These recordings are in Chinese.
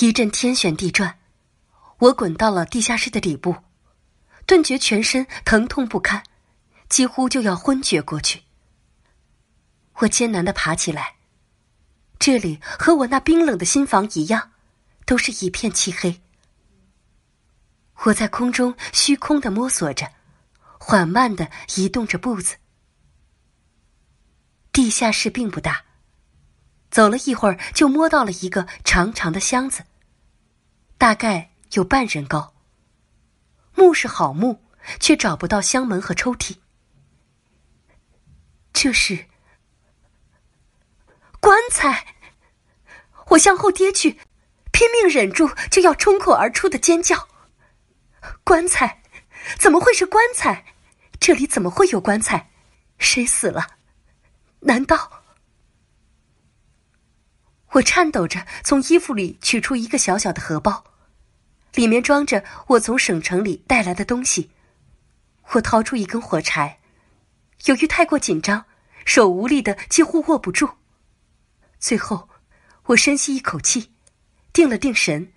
一阵天旋地转，我滚到了地下室的底部，顿觉全身疼痛不堪，几乎就要昏厥过去。我艰难的爬起来，这里和我那冰冷的心房一样，都是一片漆黑。我在空中虚空的摸索着，缓慢的移动着步子。地下室并不大，走了一会儿就摸到了一个长长的箱子，大概有半人高。木是好木，却找不到箱门和抽屉。这是棺材！我向后跌去，拼命忍住就要冲口而出的尖叫。棺材，怎么会是棺材？这里怎么会有棺材？谁死了？难道？我颤抖着从衣服里取出一个小小的荷包，里面装着我从省城里带来的东西。我掏出一根火柴，由于太过紧张，手无力的几乎握不住。最后，我深吸一口气，定了定神，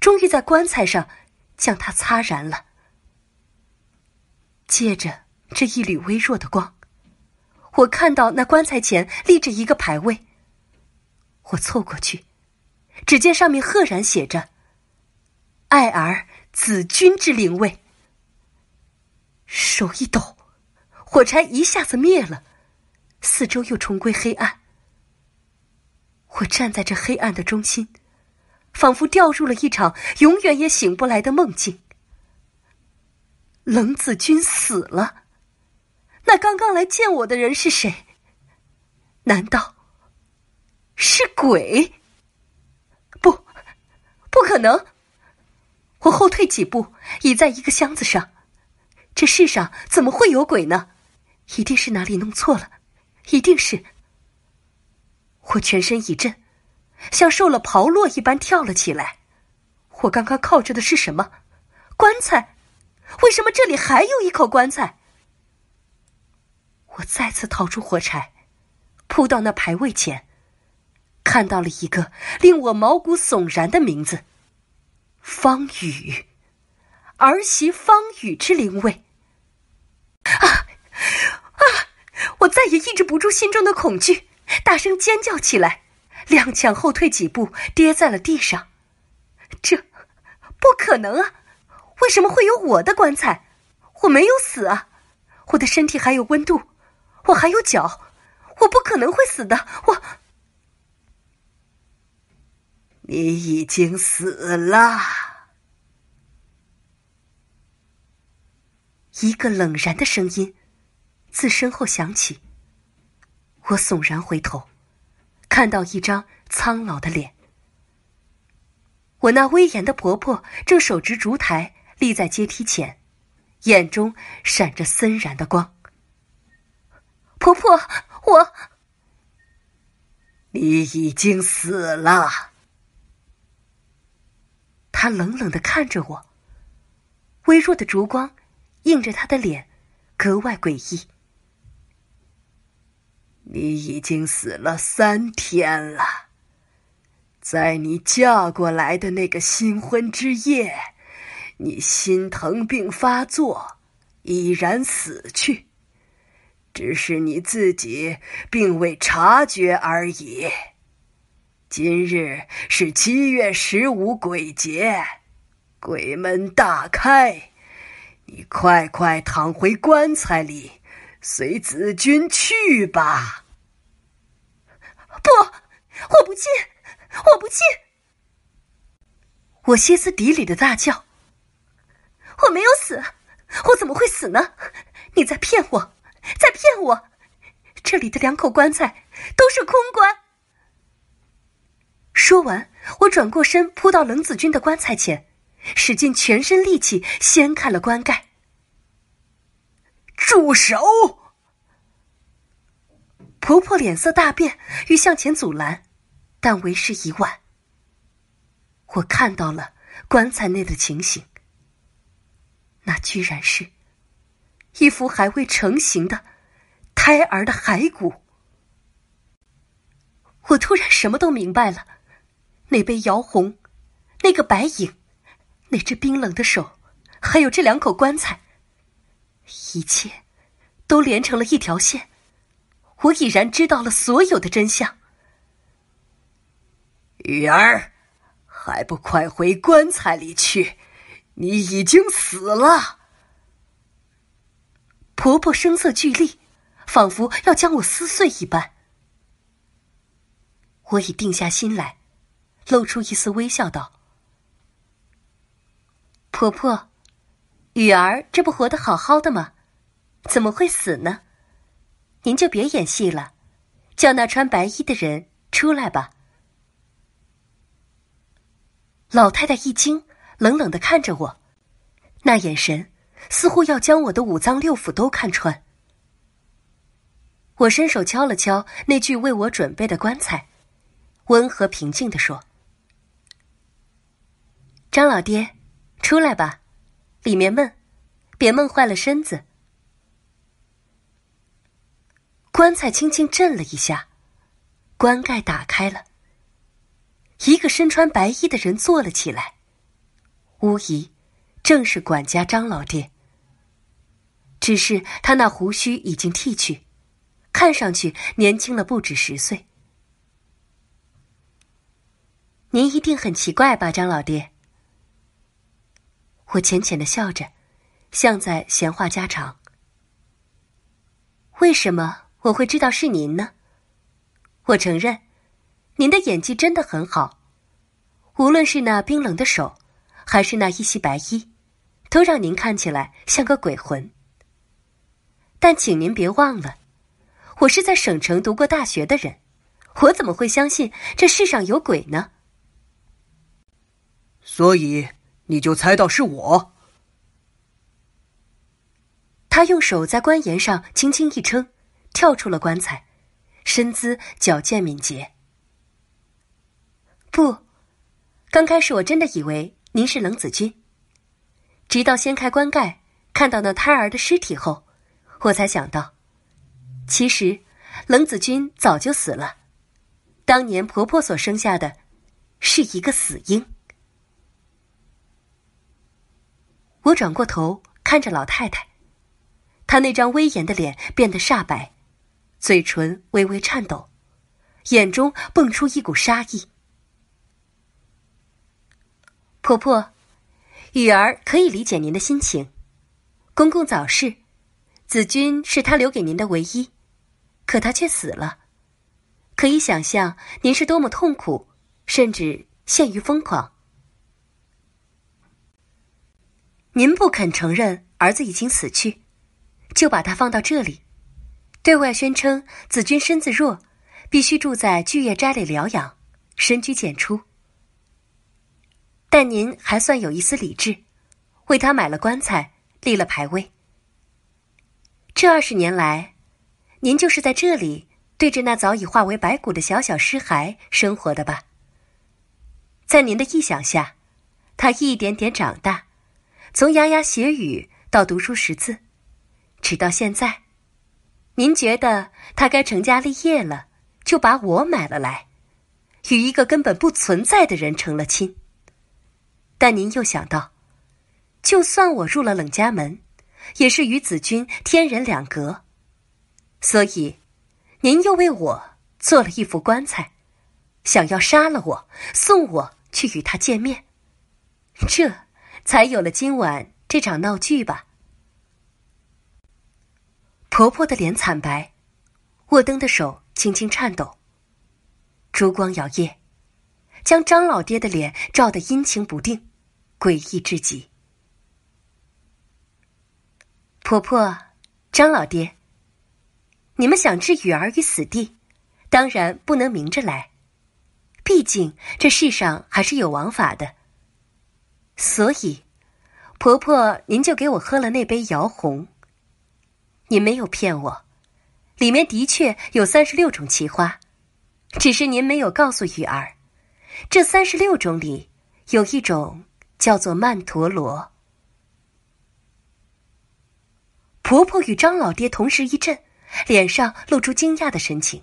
终于在棺材上。将它擦燃了。借着这一缕微弱的光，我看到那棺材前立着一个牌位。我凑过去，只见上面赫然写着“爱儿子君之灵位”。手一抖，火柴一下子灭了，四周又重归黑暗。我站在这黑暗的中心。仿佛掉入了一场永远也醒不来的梦境。冷子君死了，那刚刚来见我的人是谁？难道是鬼？不，不可能！我后退几步，倚在一个箱子上。这世上怎么会有鬼呢？一定是哪里弄错了，一定是。我全身一震。像受了炮烙一般跳了起来。我刚刚靠着的是什么？棺材？为什么这里还有一口棺材？我再次掏出火柴，扑到那牌位前，看到了一个令我毛骨悚然的名字：方宇，儿媳方宇之灵位。啊啊！我再也抑制不住心中的恐惧，大声尖叫起来。踉跄后退几步，跌在了地上。这不可能啊！为什么会有我的棺材？我没有死啊！我的身体还有温度，我还有脚，我不可能会死的。我，你已经死了。一个冷然的声音自身后响起。我悚然回头。看到一张苍老的脸，我那威严的婆婆正手执烛台立在阶梯前，眼中闪着森然的光。婆婆，我，你已经死了。他冷冷的看着我，微弱的烛光映着他的脸，格外诡异。你已经死了三天了，在你嫁过来的那个新婚之夜，你心疼病发作，已然死去，只是你自己并未察觉而已。今日是七月十五鬼节，鬼门大开，你快快躺回棺材里。随子君去吧。不，我不进，我不进！我歇斯底里的大叫：“我没有死，我怎么会死呢？你在骗我，在骗我！这里的两口棺材都是空棺。”说完，我转过身扑到冷子君的棺材前，使尽全身力气掀开了棺盖。住手！婆婆脸色大变，欲向前阻拦，但为时已晚。我看到了棺材内的情形，那居然是一副还未成型的胎儿的骸骨。我突然什么都明白了，那杯姚红，那个白影，那只冰冷的手，还有这两口棺材，一切都连成了一条线。我已然知道了所有的真相。雨儿，还不快回棺材里去！你已经死了。婆婆声色俱厉，仿佛要将我撕碎一般。我已定下心来，露出一丝微笑，道：“婆婆，雨儿这不活得好好的吗？怎么会死呢？您就别演戏了，叫那穿白衣的人出来吧。”老太太一惊，冷冷的看着我，那眼神似乎要将我的五脏六腑都看穿。我伸手敲了敲那具为我准备的棺材。温和平静的说：“张老爹，出来吧，里面闷，别闷坏了身子。”棺材轻轻震了一下，棺盖打开了，一个身穿白衣的人坐了起来，无疑正是管家张老爹。只是他那胡须已经剃去，看上去年轻了不止十岁。您一定很奇怪吧，张老爹？我浅浅的笑着，像在闲话家常。为什么我会知道是您呢？我承认，您的演技真的很好，无论是那冰冷的手，还是那一袭白衣，都让您看起来像个鬼魂。但请您别忘了，我是在省城读过大学的人，我怎么会相信这世上有鬼呢？所以你就猜到是我。他用手在棺沿上轻轻一撑，跳出了棺材，身姿矫健敏捷。不，刚开始我真的以为您是冷子君。直到掀开棺盖，看到那胎儿的尸体后，我才想到，其实冷子君早就死了。当年婆婆所生下的，是一个死婴。我转过头看着老太太，她那张威严的脸变得煞白，嘴唇微微颤抖，眼中蹦出一股杀意。婆婆，雨儿可以理解您的心情。公公早逝，子君是他留给您的唯一，可他却死了，可以想象您是多么痛苦，甚至陷于疯狂。您不肯承认儿子已经死去，就把他放到这里，对外宣称子君身子弱，必须住在巨叶斋里疗养，深居简出。但您还算有一丝理智，为他买了棺材，立了牌位。这二十年来，您就是在这里对着那早已化为白骨的小小尸骸生活的吧？在您的臆想下，他一点点长大。从牙牙学语到读书识字，直到现在，您觉得他该成家立业了，就把我买了来，与一个根本不存在的人成了亲。但您又想到，就算我入了冷家门，也是与子君天人两隔，所以，您又为我做了一副棺材，想要杀了我，送我去与他见面，这。才有了今晚这场闹剧吧。婆婆的脸惨白，握灯的手轻轻颤抖。烛光摇曳，将张老爹的脸照得阴晴不定，诡异至极。婆婆，张老爹，你们想置雨儿于死地，当然不能明着来，毕竟这世上还是有王法的。所以，婆婆，您就给我喝了那杯摇红。您没有骗我，里面的确有三十六种奇花，只是您没有告诉雨儿，这三十六种里有一种叫做曼陀罗。婆婆与张老爹同时一震，脸上露出惊讶的神情。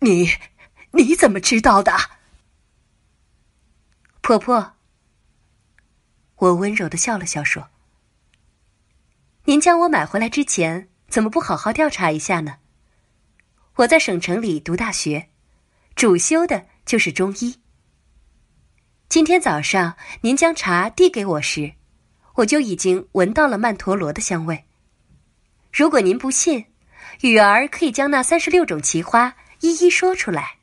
你，你怎么知道的？婆婆，我温柔的笑了笑说：“您将我买回来之前，怎么不好好调查一下呢？我在省城里读大学，主修的就是中医。今天早上您将茶递给我时，我就已经闻到了曼陀罗的香味。如果您不信，雨儿可以将那三十六种奇花一一说出来。”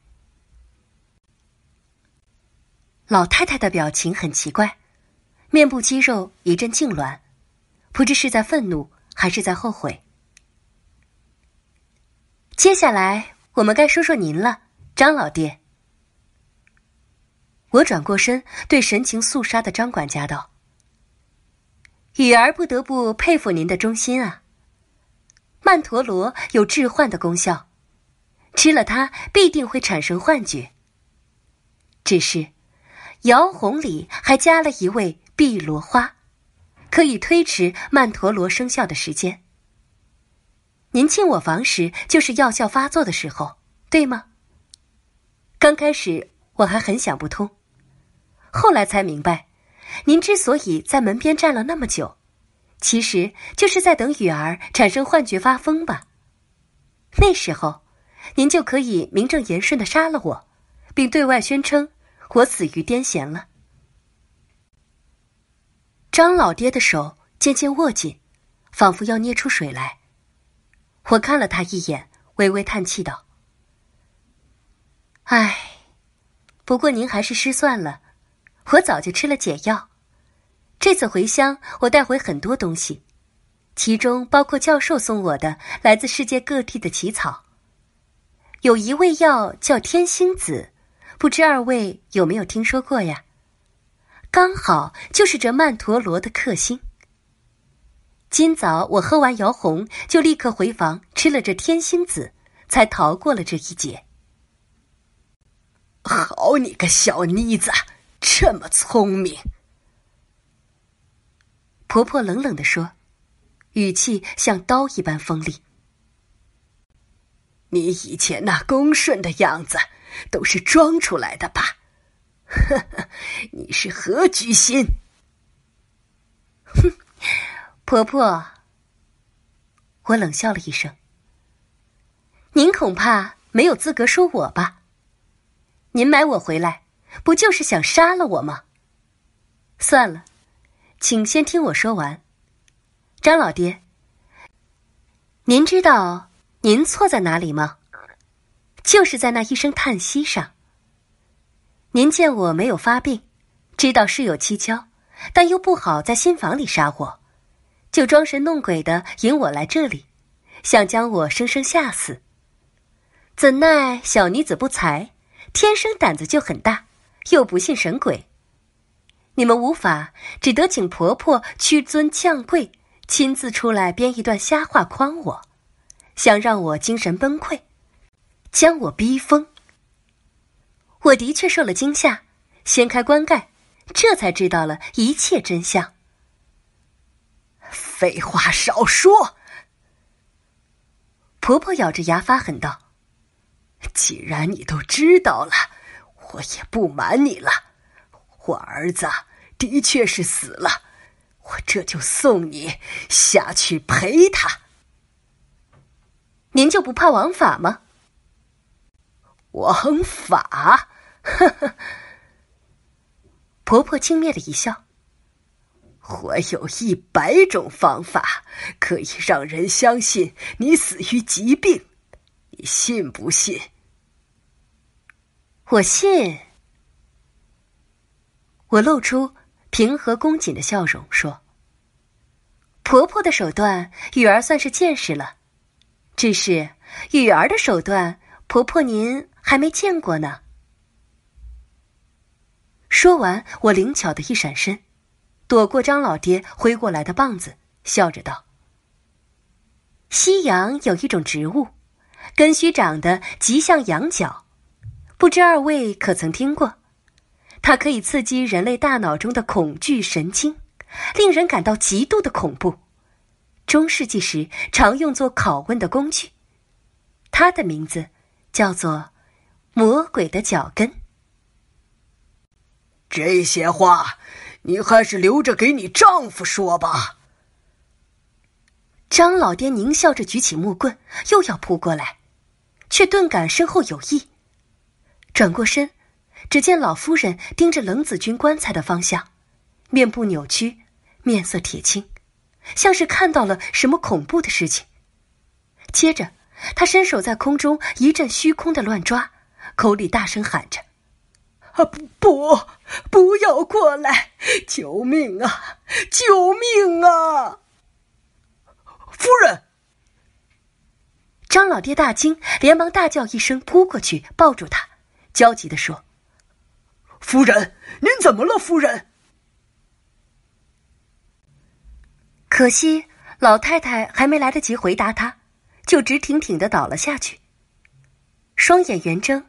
老太太的表情很奇怪，面部肌肉一阵痉挛，不知是在愤怒还是在后悔。接下来我们该说说您了，张老爹。我转过身对神情肃杀的张管家道：“雨儿不得不佩服您的忠心啊。曼陀罗有致幻的功效，吃了它必定会产生幻觉。只是。”姚红里还加了一味碧螺花，可以推迟曼陀罗生效的时间。您进我房时就是药效发作的时候，对吗？刚开始我还很想不通，后来才明白，您之所以在门边站了那么久，其实就是在等雨儿产生幻觉发疯吧。那时候，您就可以名正言顺的杀了我，并对外宣称。我死于癫痫了。张老爹的手渐渐握紧，仿佛要捏出水来。我看了他一眼，微微叹气道：“唉，不过您还是失算了。我早就吃了解药。这次回乡，我带回很多东西，其中包括教授送我的来自世界各地的奇草。有一味药叫天星子。”不知二位有没有听说过呀？刚好就是这曼陀罗的克星。今早我喝完摇红，就立刻回房吃了这天星子，才逃过了这一劫。好你个小妮子，这么聪明！婆婆冷冷的说，语气像刀一般锋利。你以前那恭顺的样子。都是装出来的吧？呵呵，你是何居心？哼，婆婆，我冷笑了一声。您恐怕没有资格说我吧？您买我回来，不就是想杀了我吗？算了，请先听我说完。张老爹，您知道您错在哪里吗？就是在那一声叹息上。您见我没有发病，知道事有蹊跷，但又不好在新房里杀我，就装神弄鬼的引我来这里，想将我生生吓死。怎奈小女子不才，天生胆子就很大，又不信神鬼。你们无法，只得请婆婆屈尊降贵，亲自出来编一段瞎话诓我，想让我精神崩溃。将我逼疯。我的确受了惊吓，掀开棺盖，这才知道了一切真相。废话少说！婆婆咬着牙发狠道：“既然你都知道了，我也不瞒你了。我儿子的确是死了，我这就送你下去陪他。您就不怕王法吗？”王法，呵呵。婆婆轻蔑的一笑。我有一百种方法可以让人相信你死于疾病，你信不信？我信。我露出平和恭谨的笑容，说：“婆婆的手段，雨儿算是见识了。只是雨儿的手段，婆婆您。”还没见过呢。说完，我灵巧的一闪身，躲过张老爹挥过来的棒子，笑着道：“西洋有一种植物，根须长得极像羊角，不知二位可曾听过？它可以刺激人类大脑中的恐惧神经，令人感到极度的恐怖。中世纪时常用作拷问的工具。它的名字叫做……”魔鬼的脚跟。这些话，你还是留着给你丈夫说吧。张老爹狞笑着举起木棍，又要扑过来，却顿感身后有异，转过身，只见老夫人盯着冷子君棺材的方向，面部扭曲，面色铁青，像是看到了什么恐怖的事情。接着，他伸手在空中一阵虚空的乱抓，口里大声喊着：“不不，不要过来！救命啊！救命啊！”夫人，张老爹大惊，连忙大叫一声，扑过去抱住他，焦急的说：“夫人，您怎么了？夫人？”可惜老太太还没来得及回答他，就直挺挺的倒了下去，双眼圆睁，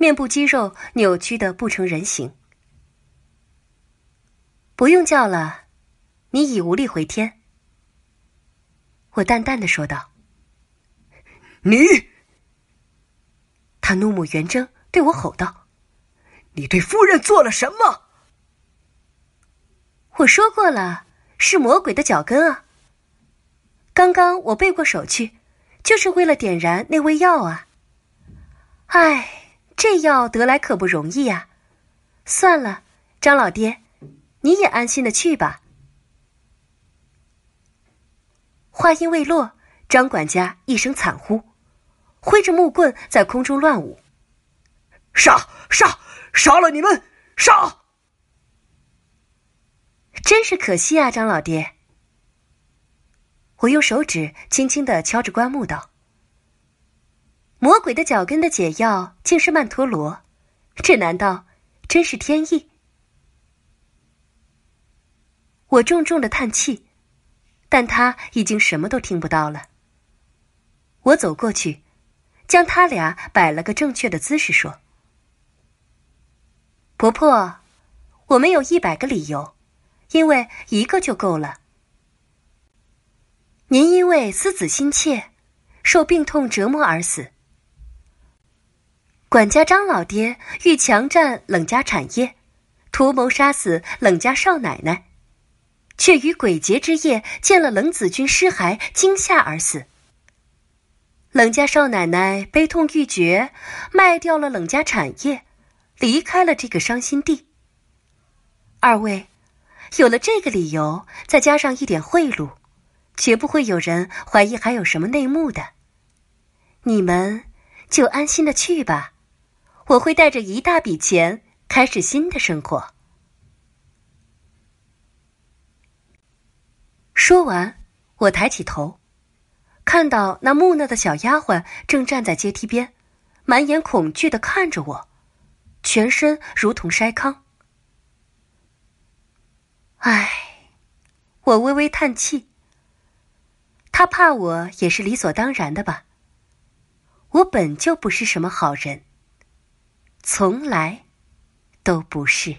面部肌肉扭曲的不成人形。不用叫了，你已无力回天。我淡淡的说道：“你。”他怒目圆睁，对我吼道：“你对夫人做了什么？”我说过了，是魔鬼的脚跟啊。刚刚我背过手去，就是为了点燃那味药啊。唉，这药得来可不容易呀。算了，张老爹，你也安心的去吧。话音未落，张管家一声惨呼，挥着木棍在空中乱舞。杀杀杀了你们！杀！真是可惜啊，张老爹。我用手指轻轻的敲着棺木道：“魔鬼的脚跟的解药竟是曼陀罗，这难道真是天意？”我重重的叹气。但他已经什么都听不到了。我走过去，将他俩摆了个正确的姿势，说：“婆婆，我们有一百个理由，因为一个就够了。您因为思子心切，受病痛折磨而死。管家张老爹欲强占冷家产业，图谋杀死冷家少奶奶。”却于鬼节之夜见了冷子君尸骸，惊吓而死。冷家少奶奶悲痛欲绝，卖掉了冷家产业，离开了这个伤心地。二位，有了这个理由，再加上一点贿赂，绝不会有人怀疑还有什么内幕的。你们就安心的去吧，我会带着一大笔钱开始新的生活。说完，我抬起头，看到那木讷的小丫鬟正站在阶梯边，满眼恐惧的看着我，全身如同筛糠。唉，我微微叹气。他怕我也是理所当然的吧？我本就不是什么好人，从来都不是。